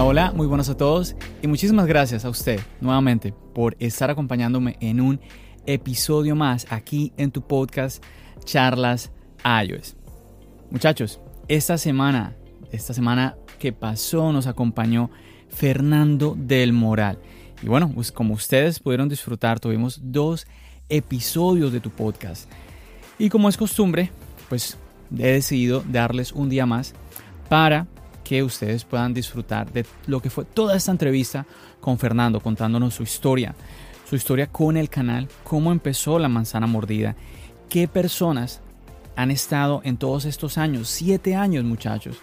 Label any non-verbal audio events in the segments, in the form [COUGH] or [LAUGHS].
Hola, muy buenas a todos y muchísimas gracias a usted nuevamente por estar acompañándome en un episodio más aquí en tu podcast Charlas iOS. Muchachos, esta semana, esta semana que pasó nos acompañó Fernando del Moral. Y bueno, pues como ustedes pudieron disfrutar, tuvimos dos episodios de tu podcast. Y como es costumbre, pues he decidido darles un día más para que ustedes puedan disfrutar de lo que fue toda esta entrevista con Fernando, contándonos su historia, su historia con el canal, cómo empezó la manzana mordida, qué personas han estado en todos estos años, siete años muchachos,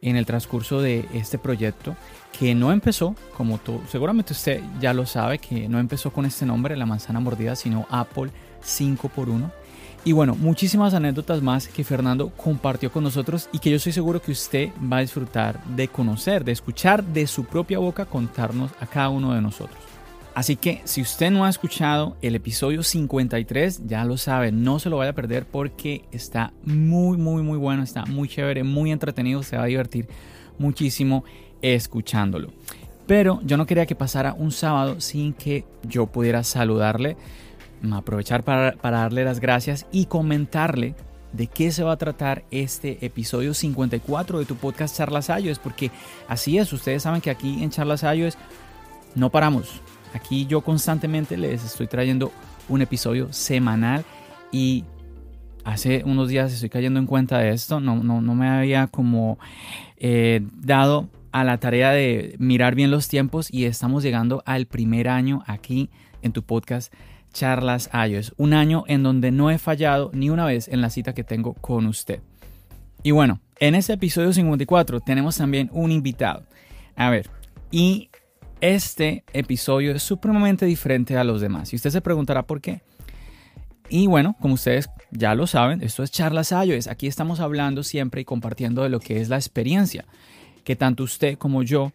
en el transcurso de este proyecto que no empezó, como tú, seguramente usted ya lo sabe, que no empezó con este nombre, la manzana mordida, sino Apple 5x1. Y bueno, muchísimas anécdotas más que Fernando compartió con nosotros y que yo estoy seguro que usted va a disfrutar de conocer, de escuchar de su propia boca contarnos a cada uno de nosotros. Así que si usted no ha escuchado el episodio 53, ya lo sabe, no se lo vaya a perder porque está muy, muy, muy bueno, está muy chévere, muy entretenido, se va a divertir muchísimo escuchándolo. Pero yo no quería que pasara un sábado sin que yo pudiera saludarle, aprovechar para, darle las gracias y comentarle de qué se va a tratar este episodio 54 de tu podcast Charlas es porque así es, ustedes saben que aquí en Charlas es no paramos. Aquí yo constantemente les estoy trayendo un episodio semanal y hace unos días estoy cayendo en cuenta de esto, no, no, no me había como eh, dado a la tarea de mirar bien los tiempos y estamos llegando al primer año aquí en tu podcast Charlas iOS. Un año en donde no he fallado ni una vez en la cita que tengo con usted. Y bueno, en este episodio 54 tenemos también un invitado. A ver, y este episodio es supremamente diferente a los demás. Y usted se preguntará por qué. Y bueno, como ustedes ya lo saben, esto es Charlas iOS. Aquí estamos hablando siempre y compartiendo de lo que es la experiencia que tanto usted como yo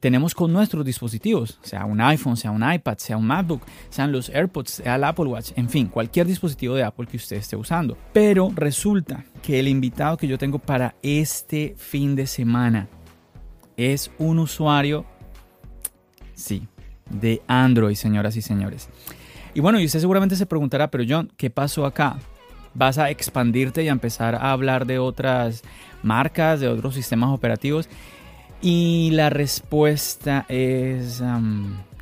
tenemos con nuestros dispositivos, sea un iPhone, sea un iPad, sea un MacBook, sean los AirPods, sea el Apple Watch, en fin, cualquier dispositivo de Apple que usted esté usando. Pero resulta que el invitado que yo tengo para este fin de semana es un usuario, sí, de Android, señoras y señores. Y bueno, y usted seguramente se preguntará, pero John, ¿qué pasó acá? ¿Vas a expandirte y a empezar a hablar de otras marcas, de otros sistemas operativos? Y la respuesta es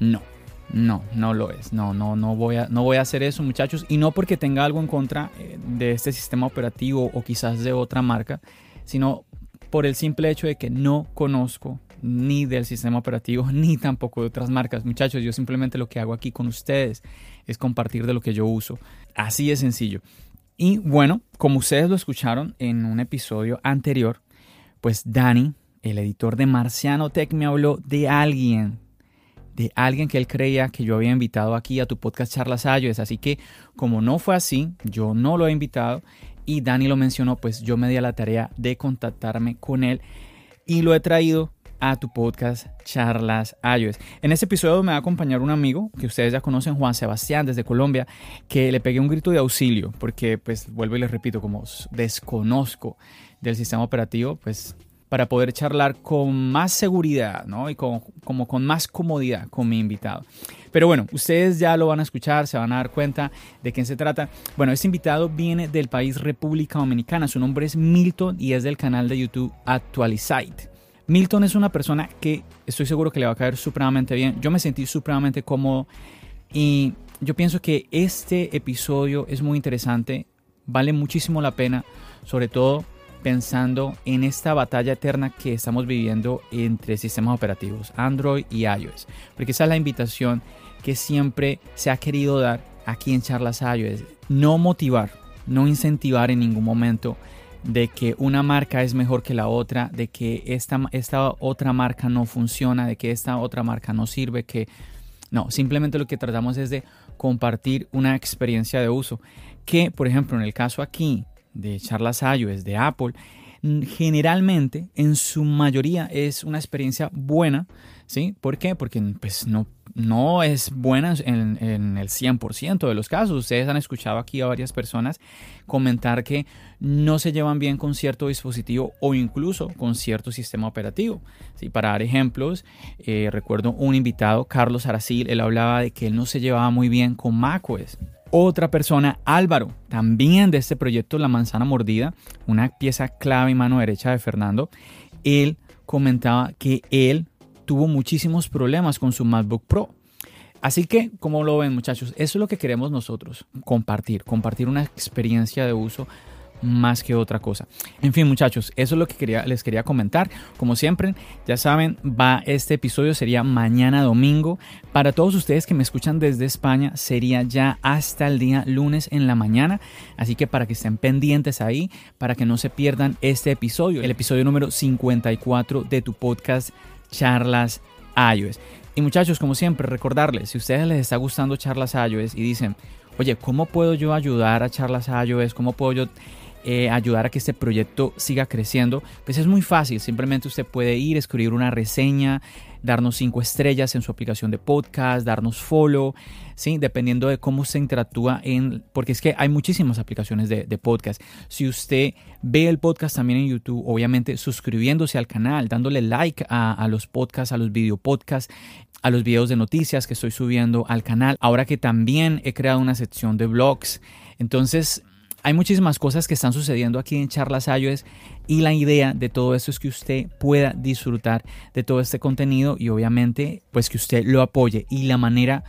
no. No, no lo es. No, no, no voy a, no voy a hacer eso, muchachos. Y no porque tenga algo en contra eh, de este sistema operativo o quizás de otra marca, sino por el simple hecho de que no conozco ni del sistema operativo [LAUGHS] ni tampoco de otras marcas. Muchachos, yo simplemente lo que hago aquí con ustedes es compartir de lo que yo uso. Así de sencillo. Y bueno, como ustedes lo escucharon en un episodio anterior, pues Dani, el editor de Marciano Tech, me habló de alguien, de alguien que él creía que yo había invitado aquí a tu podcast Charlas Ayos. Así que como no fue así, yo no lo he invitado y Dani lo mencionó, pues yo me di a la tarea de contactarme con él y lo he traído a tu podcast Charlas iOS. En este episodio me va a acompañar un amigo que ustedes ya conocen, Juan Sebastián, desde Colombia, que le pegué un grito de auxilio, porque pues vuelvo y les repito, como desconozco del sistema operativo, pues para poder charlar con más seguridad, ¿no? Y con, como con más comodidad con mi invitado. Pero bueno, ustedes ya lo van a escuchar, se van a dar cuenta de quién se trata. Bueno, este invitado viene del país República Dominicana, su nombre es Milton y es del canal de YouTube Actualizate. Milton es una persona que estoy seguro que le va a caer supremamente bien. Yo me sentí supremamente cómodo y yo pienso que este episodio es muy interesante, vale muchísimo la pena, sobre todo pensando en esta batalla eterna que estamos viviendo entre sistemas operativos Android y iOS, porque esa es la invitación que siempre se ha querido dar aquí en Charlas iOS, no motivar, no incentivar en ningún momento de que una marca es mejor que la otra, de que esta, esta otra marca no funciona, de que esta otra marca no sirve, que no, simplemente lo que tratamos es de compartir una experiencia de uso. Que, por ejemplo, en el caso aquí de Charlas iOS de Apple, generalmente, en su mayoría, es una experiencia buena, ¿sí? ¿Por qué? Porque pues, no, no es buena en, en el 100% de los casos. Ustedes han escuchado aquí a varias personas comentar que no se llevan bien con cierto dispositivo o incluso con cierto sistema operativo. ¿sí? Para dar ejemplos, eh, recuerdo un invitado, Carlos Aracil, él hablaba de que él no se llevaba muy bien con macOS. Otra persona, Álvaro, también de este proyecto La Manzana Mordida, una pieza clave y mano derecha de Fernando, él comentaba que él tuvo muchísimos problemas con su MacBook Pro. Así que, como lo ven muchachos, eso es lo que queremos nosotros, compartir, compartir una experiencia de uso más que otra cosa. En fin, muchachos, eso es lo que quería, les quería comentar. Como siempre, ya saben, va este episodio sería mañana domingo. Para todos ustedes que me escuchan desde España, sería ya hasta el día lunes en la mañana. Así que para que estén pendientes ahí, para que no se pierdan este episodio, el episodio número 54 de tu podcast Charlas iOS. Y muchachos, como siempre, recordarles, si a ustedes les está gustando Charlas iOS y dicen, oye, ¿cómo puedo yo ayudar a Charlas iOS? ¿Cómo puedo yo eh, ayudar a que este proyecto siga creciendo? Pues es muy fácil, simplemente usted puede ir, escribir una reseña, darnos cinco estrellas en su aplicación de podcast, darnos follow, ¿sí? dependiendo de cómo se interactúa en, porque es que hay muchísimas aplicaciones de, podcast. Si usted ve el podcast también en YouTube, obviamente suscribiéndose al canal, dándole like a, a los podcasts, a los video podcasts, a los videos de noticias que estoy subiendo al canal, ahora que también he creado una sección de blogs. Entonces, hay muchísimas cosas que están sucediendo aquí en Charlas iOS y la idea de todo esto es que usted pueda disfrutar de todo este contenido y obviamente pues que usted lo apoye. Y la manera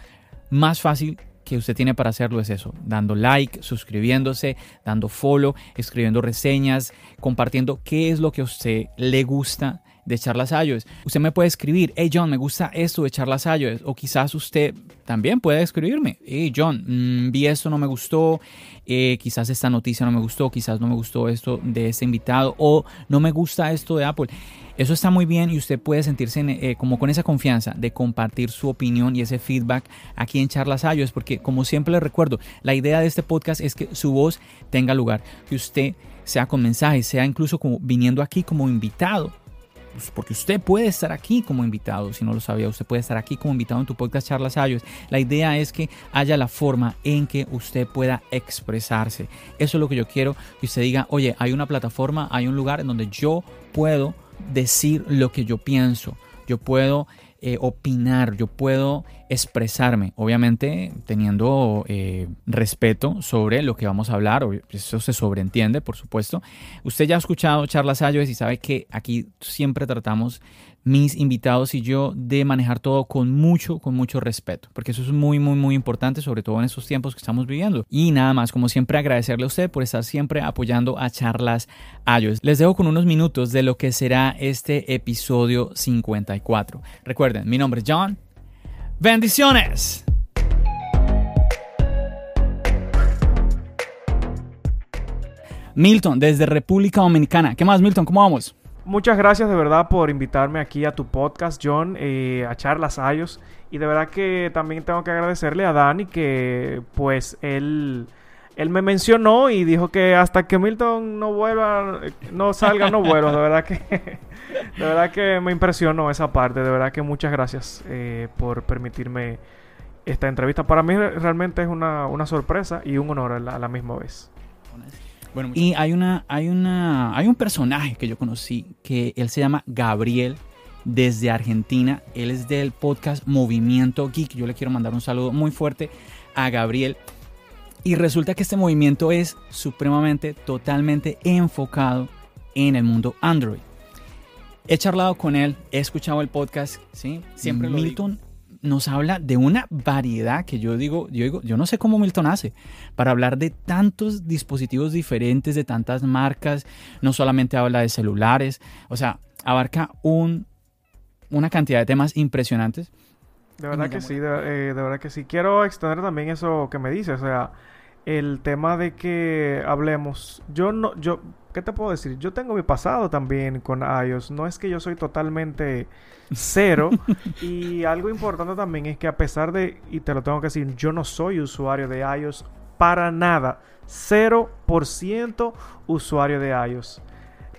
más fácil que usted tiene para hacerlo es eso, dando like, suscribiéndose, dando follow, escribiendo reseñas, compartiendo qué es lo que a usted le gusta de charlas iOS. Usted me puede escribir, hey John, me gusta esto de charlas iOS. O quizás usted también puede escribirme, hey John, mm, vi esto, no me gustó, eh, quizás esta noticia no me gustó, quizás no me gustó esto de este invitado o no me gusta esto de Apple. Eso está muy bien y usted puede sentirse eh, como con esa confianza de compartir su opinión y ese feedback aquí en Charlas iOS, porque como siempre le recuerdo, la idea de este podcast es que su voz tenga lugar, que usted sea con mensajes, sea incluso como viniendo aquí como invitado pues, porque usted puede estar aquí como invitado, si no lo sabía, usted puede estar aquí como invitado en tu podcast Charlas iOS. La idea es que haya la forma en que usted pueda expresarse. Eso es lo que yo quiero, que usted diga, oye, hay una plataforma, hay un lugar en donde yo puedo decir lo que yo pienso, yo puedo eh, opinar, yo puedo expresarme, obviamente teniendo eh, respeto sobre lo que vamos a hablar, eso se sobreentiende, por supuesto. Usted ya ha escuchado charlas iOS y sabe que aquí siempre tratamos mis invitados y yo de manejar todo con mucho, con mucho respeto, porque eso es muy, muy, muy importante, sobre todo en estos tiempos que estamos viviendo. Y nada más, como siempre, agradecerle a usted por estar siempre apoyando a Charlas iOS. Les dejo con unos minutos de lo que será este episodio 54. Recuerden, mi nombre es John. Bendiciones. Milton, desde República Dominicana. ¿Qué más, Milton? ¿Cómo vamos? Muchas gracias de verdad por invitarme aquí a tu podcast, John, eh, a Charlas Ayos. Y de verdad que también tengo que agradecerle a Dani que pues él, él me mencionó y dijo que hasta que Milton no vuelva, no salga, no vuelva. De verdad que, de verdad que me impresionó esa parte. De verdad que muchas gracias eh, por permitirme esta entrevista. Para mí realmente es una, una sorpresa y un honor a la misma vez y hay una, hay una, hay un personaje que yo conocí que él se llama Gabriel desde Argentina. Él es del podcast Movimiento Geek. Yo le quiero mandar un saludo muy fuerte a Gabriel. Y resulta que este movimiento es supremamente, totalmente enfocado en el mundo Android. He charlado con él, he escuchado el podcast, ¿sí? Siempre Milton nos habla de una variedad que yo digo, yo digo, yo no sé cómo Milton hace para hablar de tantos dispositivos diferentes, de tantas marcas, no solamente habla de celulares, o sea, abarca un, una cantidad de temas impresionantes. De verdad que sí, de, eh, de, verdad que sí. Quiero extender también eso que me dice, o sea, el tema de que hablemos, yo no, yo, ¿qué te puedo decir? Yo tengo mi pasado también con iOS, no es que yo soy totalmente cero. [LAUGHS] y algo importante también es que a pesar de, y te lo tengo que decir, yo no soy usuario de iOS para nada. 0% usuario de iOS.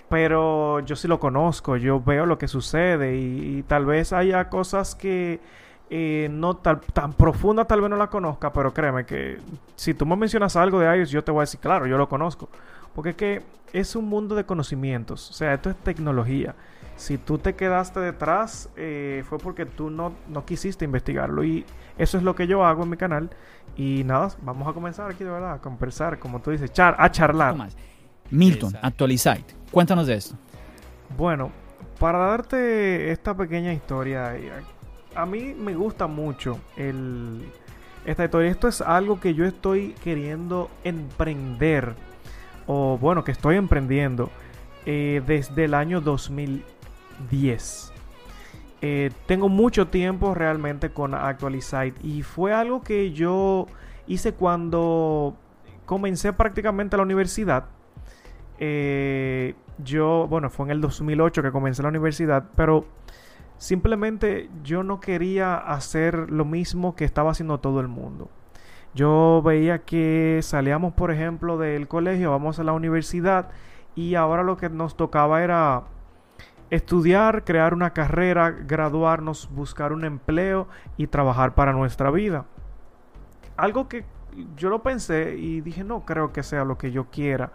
pero yo sí lo conozco, yo veo lo que sucede y, tal vez haya cosas que eh, no tan, tan profunda tal vez no la conozca, pero créeme que si tú me mencionas algo de iOS yo te voy a decir, claro, yo lo conozco, porque es que es un mundo de conocimientos, o sea, esto es tecnología. Si tú te quedaste detrás eh, fue porque tú no, no quisiste investigarlo y eso es lo que yo hago en mi canal y nada, vamos a comenzar aquí de verdad a conversar, como tú dices, char a charlar. Milton, Actualizite. Cuéntanos de esto. Bueno, para darte esta pequeña historia, a mí me gusta mucho el, esta historia. Esto es algo que yo estoy queriendo emprender, o bueno, que estoy emprendiendo eh, desde el año 2010. Eh, tengo mucho tiempo realmente con Actualizite y fue algo que yo hice cuando comencé prácticamente la universidad eh, yo, bueno, fue en el 2008 que comencé la universidad, pero simplemente yo no quería hacer lo mismo que estaba haciendo todo el mundo. Yo veía que salíamos, por ejemplo, del colegio, vamos a la universidad y ahora lo que nos tocaba era estudiar, crear una carrera, graduarnos, buscar un empleo y trabajar para nuestra vida. Algo que yo lo pensé y dije, no creo que sea lo que yo quiera.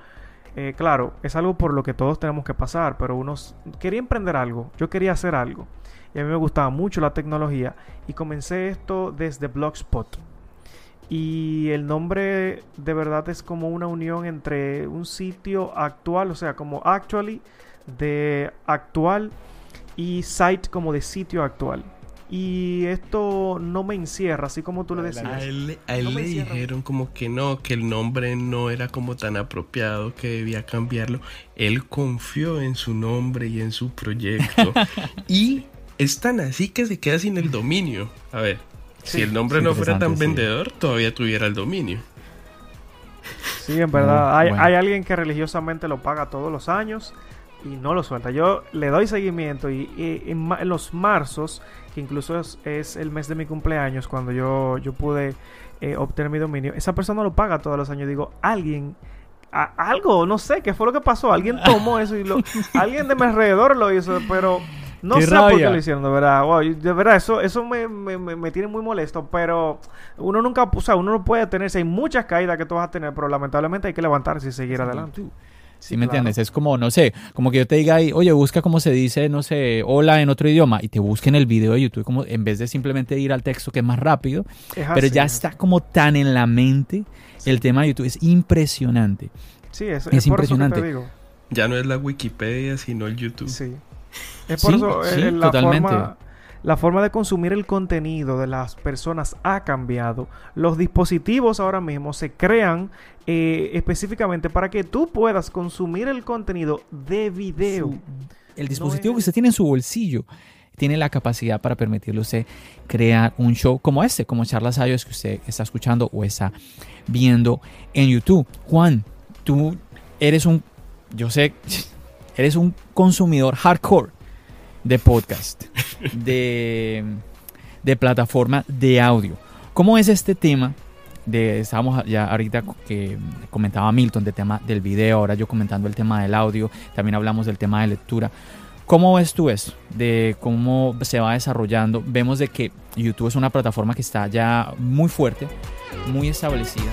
Eh, claro, es algo por lo que todos tenemos que pasar, pero uno quería emprender algo, yo quería hacer algo. Y a mí me gustaba mucho la tecnología y comencé esto desde Blogspot. Y el nombre de verdad es como una unión entre un sitio actual, o sea, como actually de actual y site como de sitio actual. Y esto no me encierra, así como tú le decías. A él, le dijeron como que no, que el nombre no era como tan apropiado, que debía cambiarlo. Él confió en su nombre y en su proyecto. [LAUGHS] y es tan así que se queda sin el dominio. A ver, si el nombre no fuera tan vendedor, todavía tuviera el dominio. Sí, en verdad. hay, hay alguien que religiosamente lo paga todos los años y no lo suelta. Yo le doy seguimiento y, en, los marzos, que incluso es, el mes de mi cumpleaños, cuando yo, yo pude eh, obtener mi dominio, esa persona lo paga todos los años. Digo, alguien, algo, no sé, ¿qué fue lo que pasó? Alguien tomó [LAUGHS] eso y lo, alguien de mi alrededor lo hizo, pero no sé por qué lo hicieron, de verdad. de verdad, eso, eso me, me, me, tiene muy molesto, pero uno nunca, o sea, uno no puede tenerse, hay muchas caídas que tú vas a tener, pero lamentablemente hay que levantarse y seguir adelante. ¿Sí, me entiendes? Es como, no sé, como que yo te diga ahí, oye, busca cómo se dice, no sé, hola en otro idioma y te busquen el video de YouTube, como en vez de simplemente ir al texto que es más rápido, pero ya está como tan en la mente el tema de YouTube, es impresionante. Sí, es, es, impresionante. digo. Ya no es la Wikipedia, sino el YouTube. Sí. Es por eso eh, la totalmente. Forma, la forma de consumir el contenido de las personas ha cambiado. Los dispositivos ahora mismo se crean eh, específicamente para que tú puedas consumir el contenido de video. El dispositivo que usted tiene en su bolsillo tiene la capacidad para permitirle a usted crear un show como este, como charlas iOS que usted está escuchando o está viendo en YouTube. Juan, tú eres un, yo sé, [LAUGHS] eres un consumidor hardcore de podcast, de, de plataforma de audio. ¿Cómo es este tema? De, estábamos ya ahorita que comentaba Milton del tema del video, ahora yo comentando el tema del audio, también hablamos del tema de lectura. ¿Cómo ves tú eso? De cómo se va desarrollando. Vemos de que YouTube es una plataforma que está ya muy fuerte, muy establecida.